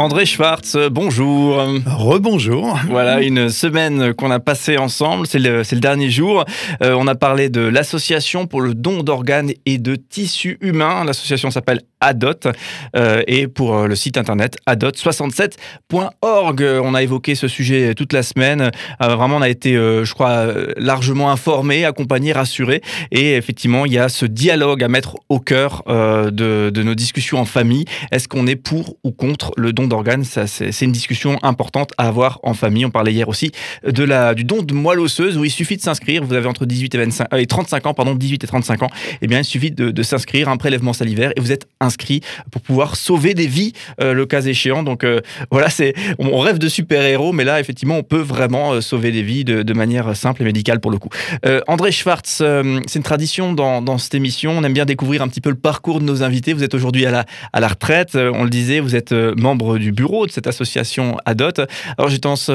André Schwartz, bonjour. Rebonjour. Voilà, une semaine qu'on a passée ensemble, c'est le, le, dernier jour. Euh, on a parlé de l'association pour le don d'organes et de tissus humains. L'association s'appelle ADOT euh, et pour euh, le site internet adot67.org. On a évoqué ce sujet toute la semaine. Euh, vraiment, on a été, je crois, largement informé, accompagné, rassuré. Et effectivement, il y a ce dialogue à mettre au cœur de, de, nos discussions en famille. Est-ce qu'on est pour ou contre le don d'organes C'est une discussion importante à avoir en famille. On parlait hier aussi de la, du don de moelle osseuse où il suffit de s'inscrire. Vous avez entre 18 et, 25, et 35 ans, pardon, 18 et 35 ans. Eh bien, il suffit de, s'inscrire, un prélèvement salivaire et vous êtes inscrit pour pouvoir sauver des vies euh, le cas échéant. Donc euh, voilà, c'est on rêve de super-héros, mais là effectivement on peut vraiment euh, sauver des vies de, manière simple et médicale pour le coup. Euh, André Schwartz, euh, c'est une tradition dans, dans, cette émission. On aime bien découvrir un petit peu le parcours de nos invités. Vous êtes aujourd'hui à la, à la retraite, on le disait, vous êtes membre du bureau de cette association ADOT. Alors j'ai tendance,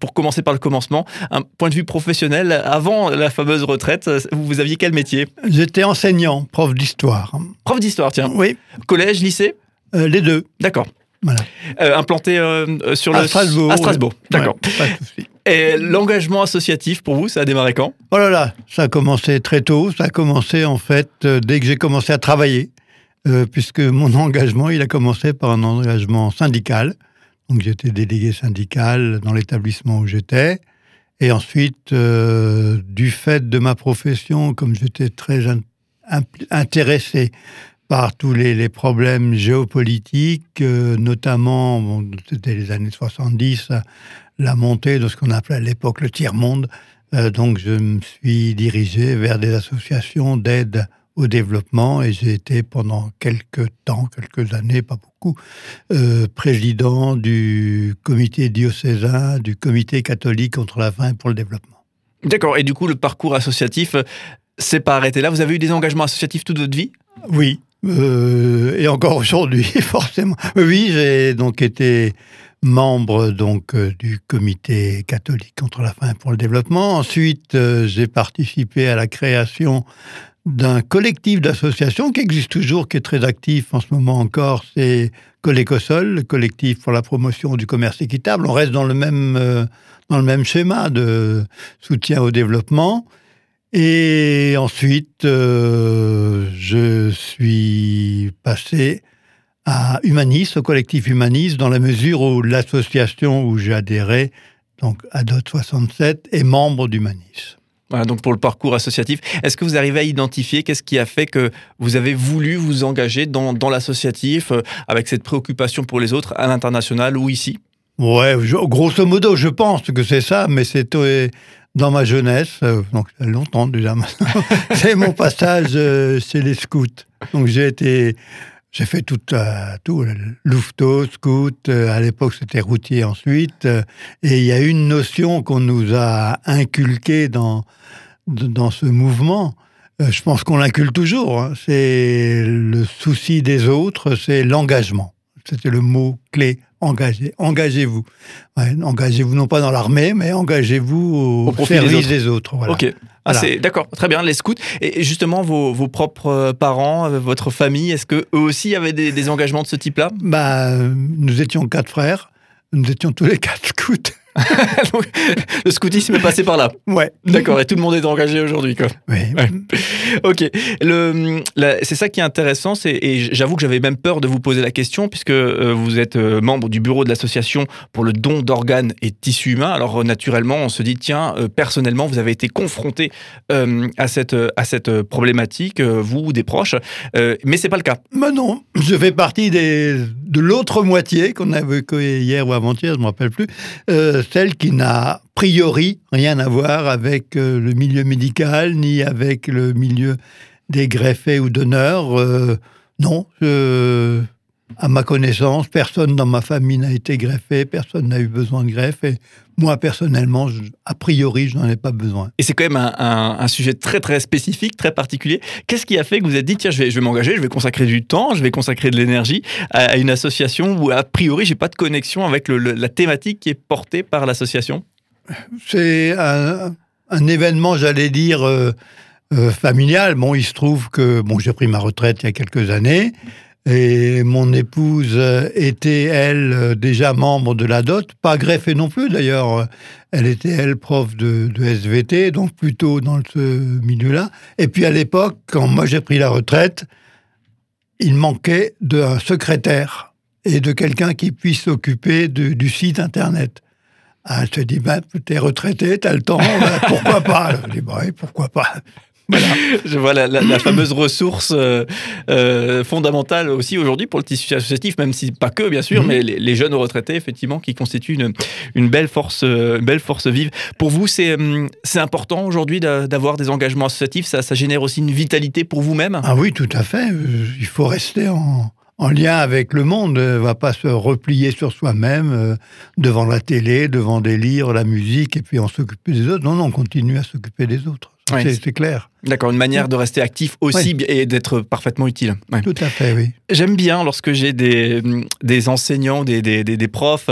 pour commencer par le commencement, un point de vue professionnel, avant la fameuse retraite, vous aviez quel métier? J'étais enseignant, prof d'histoire. Prof d'histoire, tiens. Oui. Collège, lycée? Euh, Les deux. D'accord. Voilà. Euh, implanté euh, sur le... À Strasbourg. À Strasbourg, ouais. d'accord. Ouais, Et l'engagement associatif, pour vous, ça a démarré quand? Oh là là, ça a commencé très tôt. Ça a commencé, en fait, euh, dès que j'ai commencé à travailler, euh, puisque mon engagement, il a commencé par un engagement syndical. Donc, j'étais délégué syndical dans l'établissement où j'étais. Et ensuite, euh, du fait de ma profession, comme j'étais très in intéressé par tous les, problèmes géopolitiques, euh, notamment, c'était les années 70, la montée de ce qu'on appelait à l'époque le tiers-monde. Donc, je me suis dirigé vers des associations d'aide au développement et j'ai été pendant quelques temps, quelques années, pas beaucoup, euh, président du comité diocésain, du comité catholique contre la faim et pour le développement. D'accord. Et du coup, le parcours associatif s'est pas arrêté là? Vous avez eu des engagements associatifs toute votre vie? Oui. Euh, et encore aujourd'hui, forcément. Oui, j'ai donc été membre donc euh, du comité catholique contre la faim et pour le développement. Ensuite, euh, j'ai participé à la création d'un collectif d'associations qui existe toujours, qui est très actif en ce moment encore, c'est Colécosol, le collectif pour la promotion du commerce équitable. On reste dans le même, euh, dans le même schéma de soutien au développement. Et ensuite, euh, je suis passé à Humanis, au collectif Humanis, dans la mesure où l'association où j'ai adhéré, donc ADOT 67, est membre d'Humanis. Voilà, donc pour le parcours associatif, est-ce que vous arrivez à identifier qu'est-ce qui a fait que vous avez voulu vous engager dans, l'associatif euh, avec cette préoccupation pour les autres à l'international ou ici? Ouais, grosso modo, je pense que c'est ça, mais c'est euh, dans ma jeunesse, euh, donc longtemps déjà c'est mon passage euh, chez les scouts. Donc j'ai été, j'ai fait tout, euh, tout louveteau, scout, euh, à l'époque c'était routier ensuite, euh, et il y a une notion qu'on nous a inculquée dans, dans ce mouvement, euh, je pense qu'on l'inculque toujours, hein, c'est le souci des autres, c'est l'engagement. C'était le mot clé engagez, engagez-vous. Ouais, engagez-vous non pas dans l'armée, mais engagez-vous au, au service des autres. des autres. Voilà. Ok. Ah, voilà. d'accord, très bien, les scouts. Et justement, vos, vos propres parents, euh, votre famille, est-ce que eux aussi avaient des, des engagements de ce type-là? Bah, Nous étions quatre frères, nous étions tous les quatre scouts. Donc, le scoutisme est passé par là. Ouais. D'accord, et tout le monde est engagé aujourd'hui, quoi. Ouais. Ok. C'est ça qui est intéressant, et j'avoue que j'avais même peur de vous poser la question, puisque euh, vous êtes euh, membre du bureau de l'association pour le don d'organes et tissus humains. Alors, euh, naturellement, on se dit, tiens, personnellement, vous avez été confronté à, cette, à cette problématique, vous ou des proches, mais c'est pas le cas. Mais non, je fais partie des, de l'autre moitié qu'on a évoqué hier ou avant-hier, je ne me rappelle plus, euh, celle qui n'a priori rien à voir avec euh, le milieu médical ni avec le milieu des greffés ou donneurs. Euh, non, je, à ma connaissance, personne dans ma famille n'a été greffé, personne n'a eu besoin de greffe. Et moi, personnellement, je, a priori, je n'en ai pas besoin. Et c'est quand même un, un, un, sujet très, très spécifique, très particulier. Qu'est-ce qui a fait que vous vous êtes dit, tiens, je vais, je vais m'engager, je vais consacrer du temps, je vais consacrer de l'énergie à, à, une association où, a priori, j'ai pas de connexion avec le, le, la thématique qui est portée par l'association? C'est un, un, événement, j'allais dire, euh, euh, familial. Bon, il se trouve que bon, j'ai pris ma retraite il y a quelques années. Et mon épouse était, elle, déjà membre de la DOT, pas greffée non plus d'ailleurs. Elle était, elle, prof de, de SVT, donc plutôt dans ce milieu-là. Et puis à l'époque, quand moi j'ai pris la retraite, il manquait d'un secrétaire et de quelqu'un qui puisse s'occuper du site Internet. Ah, elle se dit, ben, t'es retraité, t'as le temps, ben, pourquoi pas? Je dis, bah, oui, pourquoi pas? Voilà. Je vois la, la, la fameuse ressource euh, euh, fondamentale aussi aujourd'hui pour le tissu associatif, même si pas que bien sûr, mmh. mais les, les, jeunes retraités effectivement qui constituent une, une belle force, une belle force vive. Pour vous, c'est c'est important aujourd'hui d'avoir des engagements associatifs? Ça, ça génère aussi une vitalité pour vous-même? Ah oui, tout à fait. Il faut rester en en lien avec le monde, ne euh, va pas se replier sur soi-même euh, devant la télé, devant des livres, la musique, et puis on s'occupe des autres. Non, non, on continue à s'occuper des autres. Ouais, c'est clair. D'accord, une manière de rester actif aussi ouais. et d'être parfaitement utile. Ouais. Tout à fait, oui. J'aime bien lorsque j'ai des, des enseignants, des, des, des, des profs,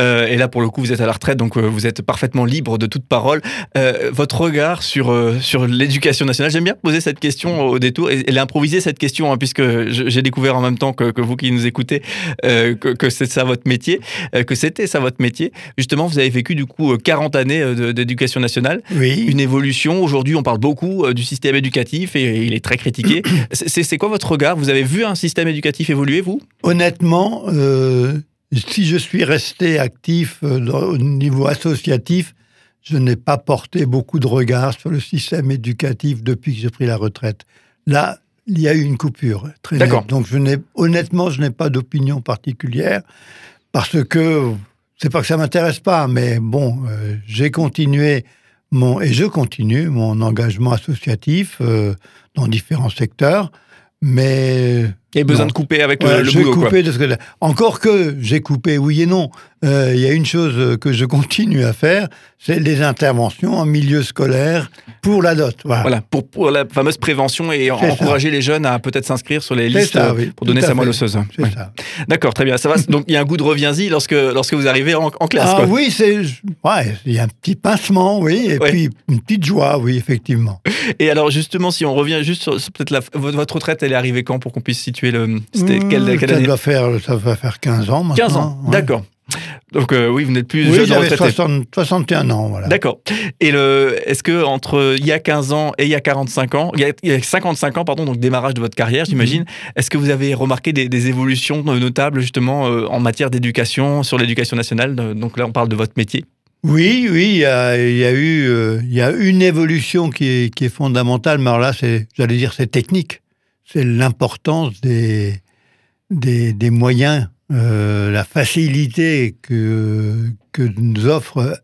euh, et là pour le coup vous êtes à la retraite, donc euh, vous êtes parfaitement libre de toute parole. Euh, votre regard sur, sur l'éducation nationale, j'aime bien poser cette question au détour et, et l'improviser cette question, hein, puisque j'ai découvert en même temps que, que vous qui nous écoutez que, que c'est ça votre métier, que c'était ça votre métier. Justement, vous avez vécu du coup 40 années d'éducation nationale, oui. une évolution. Aujourd'hui, on parle beaucoup du système éducatif et il est très critiqué. C'est quoi votre regard? Vous avez vu un système éducatif évoluer, vous? Honnêtement, euh, si je suis resté actif euh, au niveau associatif, je n'ai pas porté beaucoup de regard sur le système éducatif depuis que j'ai pris la retraite. Là, il y a eu une coupure très nette. Donc, je honnêtement, je n'ai pas d'opinion particulière parce que c'est pas que ça m'intéresse pas, mais bon, euh, j'ai continué mon, et je continue mon engagement associatif euh, dans différents secteurs, mais il y a besoin non. de couper avec le, boulot. Que, encore que j'ai coupé, oui et non. Euh, il y a une chose que je continue à faire, c'est les interventions en milieu scolaire pour la dot. Voilà, voilà pour, pour, la fameuse prévention et encourager ça. les jeunes à peut-être s'inscrire sur les listes ça, oui, pour donner sa moelle osseuse. Ouais. D'accord, très bien. Ça va. Donc il y a un goût de reviens-y lorsque, lorsque vous arrivez en, en classe. Ah quoi. oui, c'est ouais, il y a un petit pincement, oui, et ouais. puis une petite joie, oui, effectivement. Et alors justement, si on revient juste sur, peut-être votre retraite, elle est arrivée quand pour qu'on puisse situer le. C'était mmh, quelle, quelle ça année doit faire, Ça va faire 15 ans maintenant. 15 ans, ouais. d'accord. Donc euh, oui, vous n'êtes plus oui, jeune retraité. 60, 61 ans, voilà. D'accord. Et le, est-ce que entre il y a 15 ans et il y a 45 ans, il y a, il y a 55 ans, pardon, donc démarrage de votre carrière, j'imagine, mmh. est-ce que vous avez remarqué des, des évolutions notables justement euh, en matière d'éducation, sur l'éducation nationale? Donc là, on parle de votre métier. Oui, oui, il y a, il y a eu, euh, il y a une évolution qui est, qui est fondamentale, mais alors là, c'est, j'allais dire, c'est technique. C'est l'importance des, des, moyens euh, la facilité que, que nous offre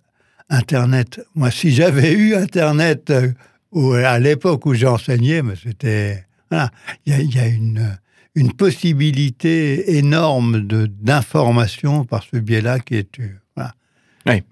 Internet. Moi, si j'avais eu Internet euh, à l'époque où j'ai enseigné, mais c'était voilà, il y a, y a une, une possibilité énorme d'information par ce biais-là qui est voilà. Oui.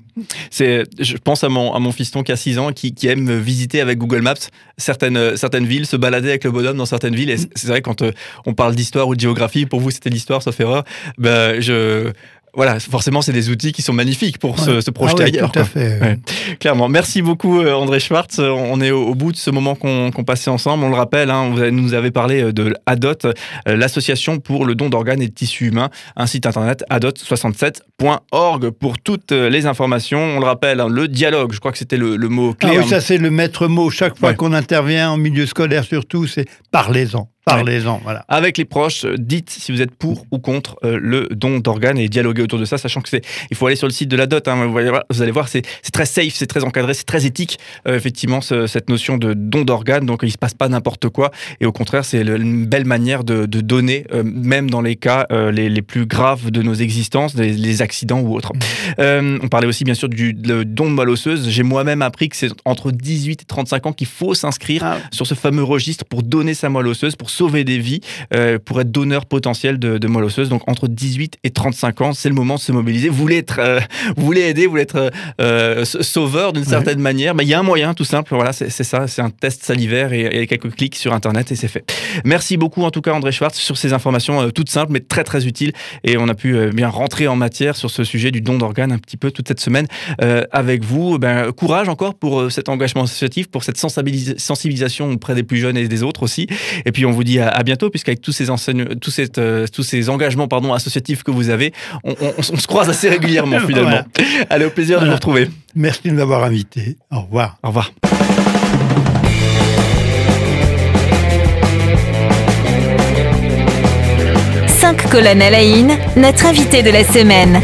C'est, je pense à mon, à mon fiston qui a 6 ans, qui, qui, aime visiter avec Google Maps certaines, certaines villes, se balader avec le bonhomme dans certaines villes. Et c'est vrai, quand euh, on parle d'histoire ou de géographie, pour vous c'était l'histoire, sauf erreur, ben, je, voilà, forcément, c'est des outils qui sont magnifiques pour ouais. se, se, projeter ah ailleurs. Tout à fait. Ouais. Clairement. Merci beaucoup, euh, André Schwartz. On est au, au bout de ce moment qu'on qu passait ensemble. On le rappelle, hein, vous nous avez parlé euh, de ADOT, euh, l'association pour le don d'organes et de tissus humains, un site internet adot67.org pour toutes les informations. On le rappelle, hein, le dialogue, je crois que c'était le, le, mot clé. Ah oui, ça c'est le maître mot. Chaque fois qu'on intervient en milieu scolaire, surtout, c'est parlez-en. Parlez-en, voilà. Avec les proches, dites si vous êtes pour ou contre euh, le don d'organes et dialoguer autour de ça, sachant que c'est, il faut aller sur le site de la DOT. Hein, vous, allez voir, c'est, très safe, c'est très encadré, c'est très éthique, euh, effectivement, ce, cette notion de don d'organes. Donc, il se passe pas n'importe quoi. Et au contraire, c'est une belle manière de, de donner, euh, même dans les cas euh, les, les, plus graves de nos existences, les, les accidents ou autres. Mmh. on parlait aussi, bien sûr, du don de moelle osseuse. J'ai moi-même appris que c'est entre 18 et 35 ans qu'il faut s'inscrire ah. sur ce fameux registre pour donner sa moelle osseuse, pour sauver des vies, pour être donneur potentiel de, de moelle osseuse. Donc entre 18 et 35 ans, c'est le moment de se mobiliser. Vous voulez être, vous voulez aider, vous voulez être sauveur d'une certaine manière, mais il y a un moyen tout simple. Voilà, c'est ça, c'est un test salivaire et, et, quelques clics sur internet et c'est fait. Merci beaucoup en tout cas André Schwartz sur ces informations toutes simples mais très très utiles et on a pu bien rentrer en matière sur ce sujet du don d'organes un petit peu toute cette semaine avec vous. Ben, courage encore pour cet engagement associatif, pour cette sensibilisation auprès des plus jeunes et des autres aussi. Et puis on vous dit à, bientôt, puisqu'avec tous ces tous, cette, euh, tous ces engagements pardon, associatifs que vous avez, on, se croise assez régulièrement finalement. Allez, au plaisir de vous retrouver. Merci de m'avoir invité. Au revoir. Au revoir. Cinq colonnes à la notre invité de la semaine.